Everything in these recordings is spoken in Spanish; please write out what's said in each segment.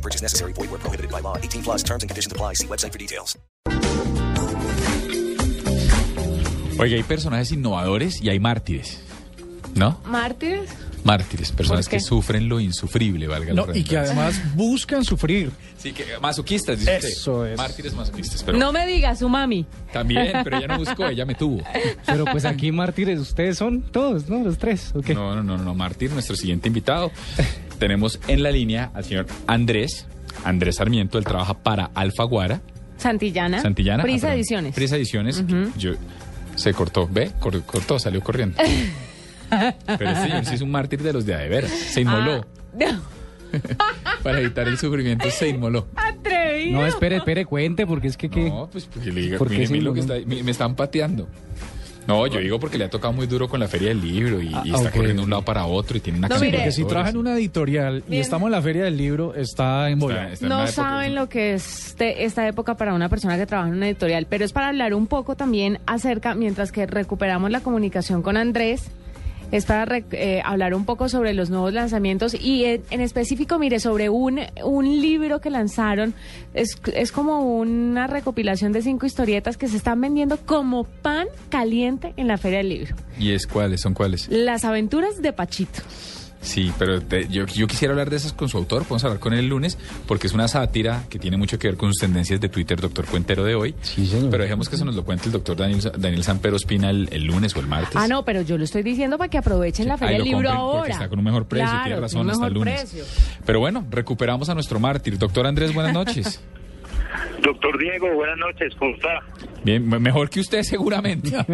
No purchase necessary. Void where prohibited by law. 18 plus terms and conditions apply. See website for details. Oye, hay personajes innovadores y hay mártires, ¿no? ¿Mártires? Mártires, personas que sufren lo insufrible, valga la No, y que además buscan sufrir. Sí, que masoquistas, dice Eso usted. es. Mártires masoquistas, pero No me digas, su mami. también, pero ella no buscó, ella me tuvo. Pero pues aquí mártires, ustedes son todos, ¿no? Los tres, ¿ok? No, no, no, no, Mártir, nuestro siguiente invitado. Tenemos en la línea al señor Andrés, Andrés Sarmiento, él trabaja para Alfaguara, Santillana. Santillana. Prisa ah, perdón. Ediciones. Prisa Ediciones. Yo, se cortó, ¿ve? Cor- cortó, salió corriendo. Pero este señor sí es un mártir de los de veras. Se inmoló. Ah, Para evitar el sufrimiento, se inmoló. atrevido. No, espere, espere, cuente, porque es que qué. No, pues porque le diga, ¿Por qué mire, se mire lo que inmoló? está, me, me están pateando. No, yo digo porque le ha tocado muy duro con la feria del libro y, y Ah, está corriendo de un lado para otro y tiene una No, cantidad mire. Porque si trabaja en una editorial y Bien. estamos en la feria del libro, está en bola. No época saben lo que es este- esta época para una persona que trabaja en una editorial, pero es para hablar un poco también acerca, mientras que recuperamos la comunicación con Andrés, es para re- eh, hablar un poco sobre los nuevos lanzamientos y en, en específico, mire, sobre un, un libro que lanzaron, es, es como una recopilación de cinco historietas que se están vendiendo como pan caliente en la Feria del Libro. ¿Y es cuáles? ¿Son cuáles? Las aventuras de Pachito. Sí, pero te- yo, yo quisiera hablar de esas con su autor, podemos hablar con él el lunes, porque es una sátira que tiene mucho que ver con sus tendencias de Twitter, doctor Cuentero de hoy. Sí, señor. Pero dejemos que eso nos lo cuente el doctor Daniel, Daniel Sampero Espina el, el lunes o el martes. Ah, no, pero yo lo estoy diciendo para que aprovechen Sí, la Feria del Libro ahora. está con un mejor precio, Claro, tiene razón, un hasta el mejor lunes. precio. Pero bueno, recuperamos a nuestro mártir. Doctor Andrés, buenas noches. Doctor Diego, buenas noches, ¿cómo está? Bien, me- mejor que usted seguramente.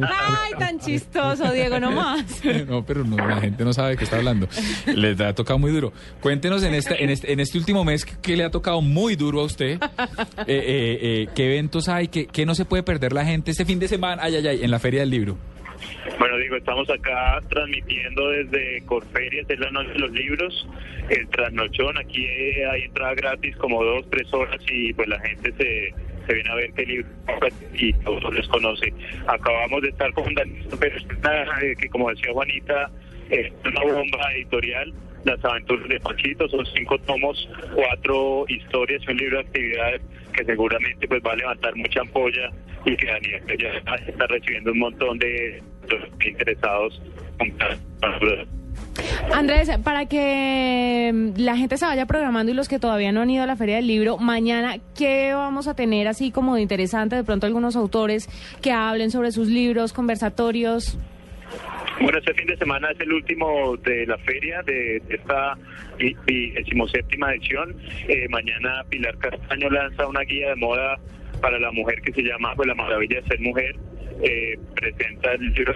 Ay, tan chistoso, Diego, no más. no, pero no, la gente no sabe de qué está hablando. Les ha tocado muy duro. Cuéntenos en este, en este, en este último mes que, que le ha tocado muy duro a usted. eh, eh, eh, ¿Qué eventos hay? ¿Qué, qué no se puede perder la gente este fin de semana? Ay, ay, ay, en la Feria del Libro. Bueno, digo, estamos acá transmitiendo desde Corferias, es la noche de los libros, el trasnochón, aquí eh, hay entrada gratis como dos, tres horas y pues la gente se, se viene a ver qué libro y todos les conoce. Acabamos de estar con Daniel, pero eh, que como decía Juanita, es una bomba editorial. Las aventuras de Pachito son cinco tomos, cuatro historias un libro de actividades que seguramente pues va a levantar mucha ampolla y que Daniel pues, ya está recibiendo un montón de interesados. Andrés, para que mm, la gente se vaya programando y los que todavía no han ido a la Feria del Libro, mañana, ¿qué vamos a tener así como de interesante? De pronto algunos autores que hablen sobre sus libros, conversatorios. Bueno, este fin de semana es el último de la feria de esta decimoséptima edición. Eh, mañana Pilar Castaño lanza una guía de moda para la mujer que se llama pues, La Maravilla de Ser Mujer. Eh, presenta el libro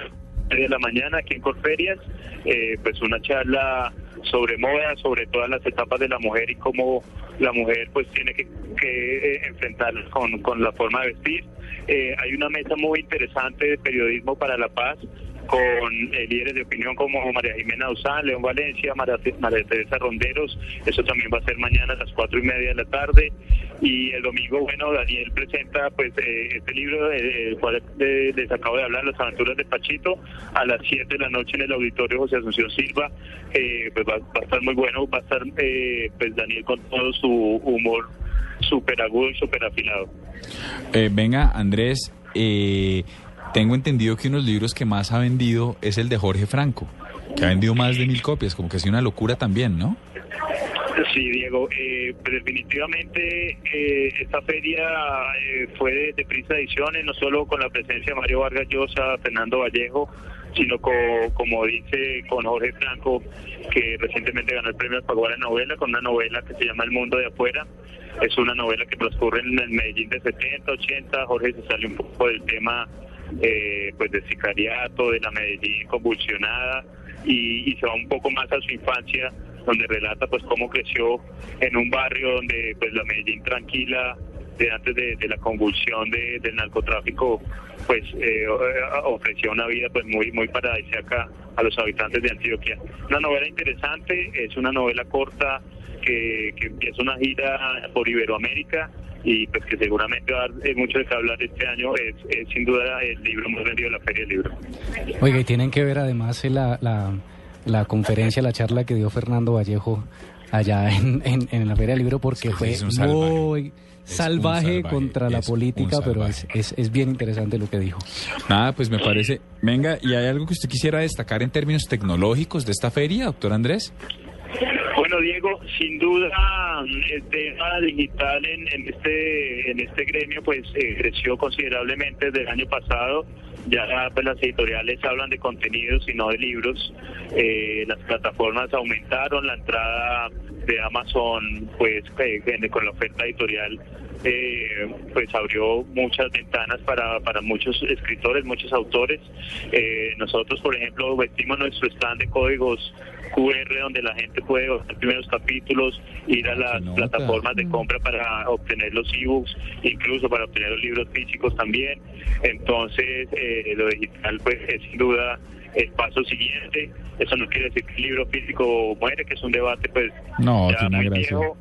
de la mañana aquí en Corferias, eh, pues una charla sobre moda, sobre todas las etapas de la mujer y cómo la mujer pues tiene que, que eh, enfrentarlas con, con la forma de vestir. Eh, hay una mesa muy interesante de periodismo para la paz con líderes de opinión como María Jimena Duzán, León Valencia, María Teresa Ronderos. Eso también va a ser mañana a las cuatro y media de la tarde. Y el domingo, bueno, Daniel presenta pues eh, este libro del cual eh, les acabo de hablar, Las aventuras de Pachito, a las 7 de la noche en el auditorio José Asunción Silva. Eh, pues va, va a estar muy bueno, va a estar eh, pues Daniel con todo su humor súper agudo y súper afilado. Eh, venga, Andrés, eh, tengo entendido que uno de los libros que más ha vendido es el de Jorge Franco, que ha vendido más de mil copias, como que ha sido una locura también, ¿no? Sí, Diego, eh, pues definitivamente eh, esta feria eh, fue de, de Prisa Ediciones, no solo con la presencia de Mario Vargas Llosa, Fernando Vallejo, sino co- como dice con Jorge Franco, que recientemente ganó el premio Alfaguara novela, con una novela que se llama El Mundo de Afuera. Es una novela que transcurre en el Medellín de 70, 80. Jorge se sale un poco del tema eh, pues de sicariato, de la Medellín convulsionada y, y se va un poco más a su infancia donde relata pues cómo creció en un barrio donde pues la Medellín tranquila de antes de, de la convulsión de- del narcotráfico, pues eh, una vida pues muy muy paradisíaca a los habitantes de Antioquia. Una novela interesante, es una novela corta que, que empieza una gira por Iberoamérica y pues que seguramente va a dar eh, mucho de qué hablar este año. Es, es sin duda el libro más vendido de la Feria del Libro. Oiga, y tienen que ver además la, la, la conferencia, la charla que dio Fernando Vallejo allá en, en, en la Feria del Libro porque fue salvaje. muy salvaje, salvaje, contra la política, pero es, es, es bien interesante lo que dijo. Nada, pues me parece. Venga, ¿y hay algo que usted quisiera destacar en términos tecnológicos de esta feria, doctor Andrés? Bueno, Diego, sin duda el tema digital en, en este en este gremio pues eh, creció considerablemente desde el año pasado. Ya pues, las editoriales hablan de contenidos y no de libros. Eh, las plataformas aumentaron la entrada de Amazon, pues eh, con la oferta editorial eh, pues abrió muchas ventanas para, para muchos escritores, muchos autores. Eh, nosotros, por ejemplo, vestimos nuestro stand de códigos QR donde la gente puede bajar primeros capítulos, ir a las nota. plataformas de compra para obtener los ebooks, incluso para obtener los libros físicos también. Entonces, eh, lo digital pues es sin duda el paso siguiente. Eso no quiere decir que el libro físico muere, que es un debate pues No, ya muy gracia. viejo.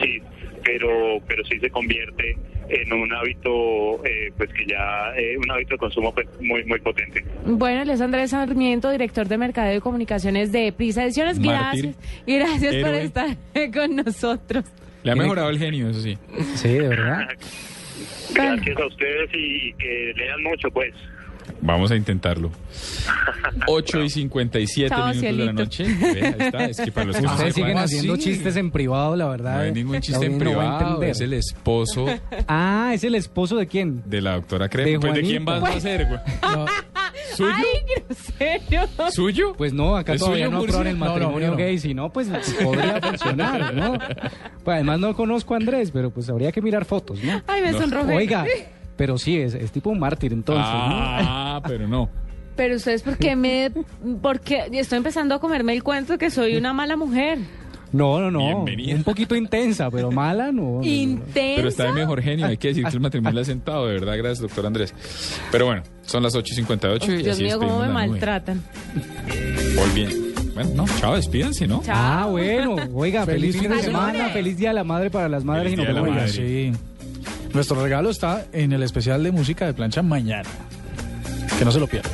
Sí, pero pero sí se convierte en un hábito eh, pues que ya eh, un hábito de consumo pues muy muy potente. Bueno, él es Andrés Sarmiento, director de Mercadeo y Comunicaciones de Prisa Ediciones. Mártir. Gracias. Y gracias por estar con nosotros. Le ha mejorado el genio, eso sí. Sí, de verdad. Gracias a ustedes y que lean mucho pues. Vamos a intentarlo. 8 y 57 Chao, minutos de la noche. Ve, ahí está. Es que para los que no Ustedes siguen sepan, haciendo sí. chistes en privado, la verdad. No hay ningún chiste en no privado. Es el esposo Ah, ¿es el esposo de quién? de la doctora De Crema. Pues, ¿De quién vas a ser, güey? No, ¿Suyo? ¡Ay, grosero! ¿Suyo? pues no, acá ¿Es todavía no aprueban el No, no, matrimonio no. gay, si no, pues podría funcionar, ¿no? Pues además no conozco a Andrés, pero pues habría que mirar fotos, ¿no? ¡Ay, me No. sonrojé! Oiga, pero sí, es, es tipo un mártir entonces, ah, pero no. Pero ustedes, ¿por qué me...? Porque estoy empezando a comerme el cuento que soy una mala mujer. ¿no? No, no, no. Bienvenida. Un poquito intensa, pero mala, no. no, no. Intensa. Pero está de mejor genio, hay que decir que el matrimonio le ha sentado, de verdad, gracias, doctor Andrés. Pero bueno, son las 8 y 58 y Dios así mío, cómo me maltratan. Muy bien. Bueno, no, chao, despídanse, ¿no? Chao. Ah, bueno, oiga, feliz, Feliz fin de semana, feliz Día de la Madre para las madres Feliz y nos Día de la Madre. Sí. Nuestro regalo está en el especial de música de plancha mañana. Que no se lo pierdan.